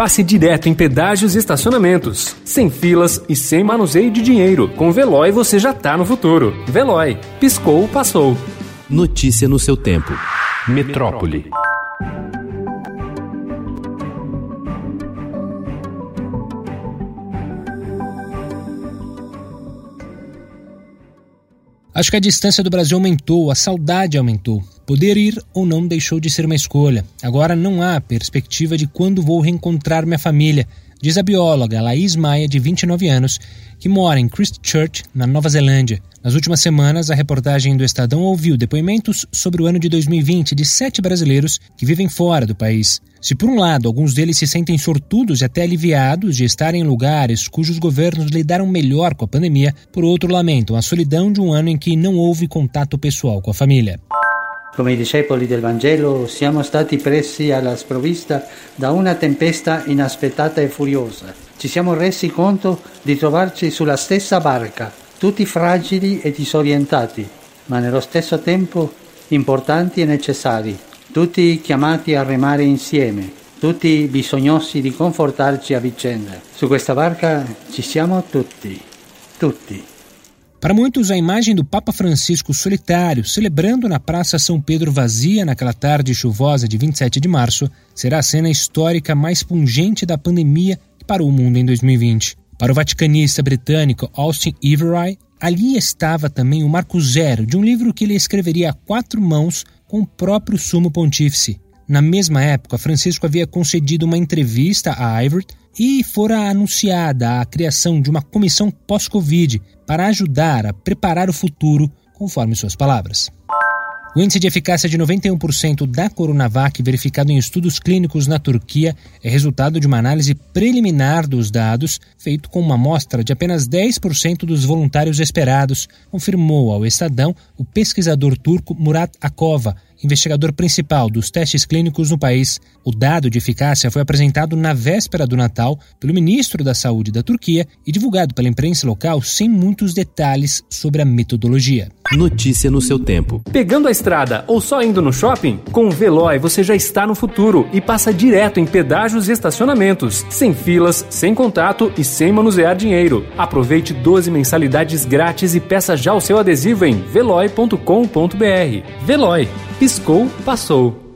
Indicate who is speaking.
Speaker 1: passe direto em pedágios e estacionamentos. Sem filas e sem manuseio de dinheiro. Com Veloy você já tá no futuro. Veloy. Piscou, passou.
Speaker 2: Notícia no seu tempo. Metrópole.
Speaker 3: Acho que a distância do Brasil aumentou, a saudade aumentou. Poder ir ou não deixou de ser uma escolha. Agora não há perspectiva de quando vou reencontrar minha família, diz a bióloga Laís Maia, de 29 anos, que mora em Christchurch, na Nova Zelândia. Nas últimas semanas, a reportagem do Estadão ouviu depoimentos sobre o ano de 2020 de sete brasileiros que vivem fora do país. Se, por um lado, alguns deles se sentem sortudos e até aliviados de estarem em lugares cujos governos lidaram melhor com a pandemia, por outro, lamentam a solidão de um ano em que não houve contato pessoal com a família.
Speaker 4: Come i discepoli del Vangelo, siamo stati presi alla sprovvista da una tempesta inaspettata e furiosa. Ci siamo resi conto di trovarci sulla stessa barca, tutti fragili e disorientati, ma nello stesso tempo importanti e necessari, tutti chiamati a remare insieme, tutti bisognosi di confortarci a vicenda. Su questa barca ci siamo tutti, tutti.
Speaker 3: Para muitos, a imagem do Papa Francisco solitário, celebrando na Praça São Pedro vazia naquela tarde chuvosa de 27 de março, será a cena histórica mais pungente da pandemia que parou o mundo em 2020. Para o vaticanista britânico Austin Every, ali estava também o marco zero de um livro que ele escreveria a quatro mãos com o próprio sumo pontífice. Na mesma época, Francisco havia concedido uma entrevista a Ivory e fora anunciada a criação de uma comissão pós-Covid para ajudar a preparar o futuro, conforme suas palavras. O índice de eficácia de 91% da Coronavac verificado em estudos clínicos na Turquia é resultado de uma análise preliminar dos dados, feito com uma amostra de apenas 10% dos voluntários esperados, confirmou ao Estadão o pesquisador turco Murat Akova, investigador principal dos testes clínicos no país. O dado de eficácia foi apresentado na véspera do Natal pelo ministro da Saúde da Turquia e divulgado pela imprensa local sem muitos detalhes sobre a metodologia.
Speaker 2: Notícia no seu tempo.
Speaker 1: Pegando a estrada ou só indo no shopping? Com o Veloy você já está no futuro e passa direto em pedágios e estacionamentos, sem filas, sem contato e sem manusear dinheiro. Aproveite 12 mensalidades grátis e peça já o seu adesivo em veloy.com.br. Veloy piscou, passou.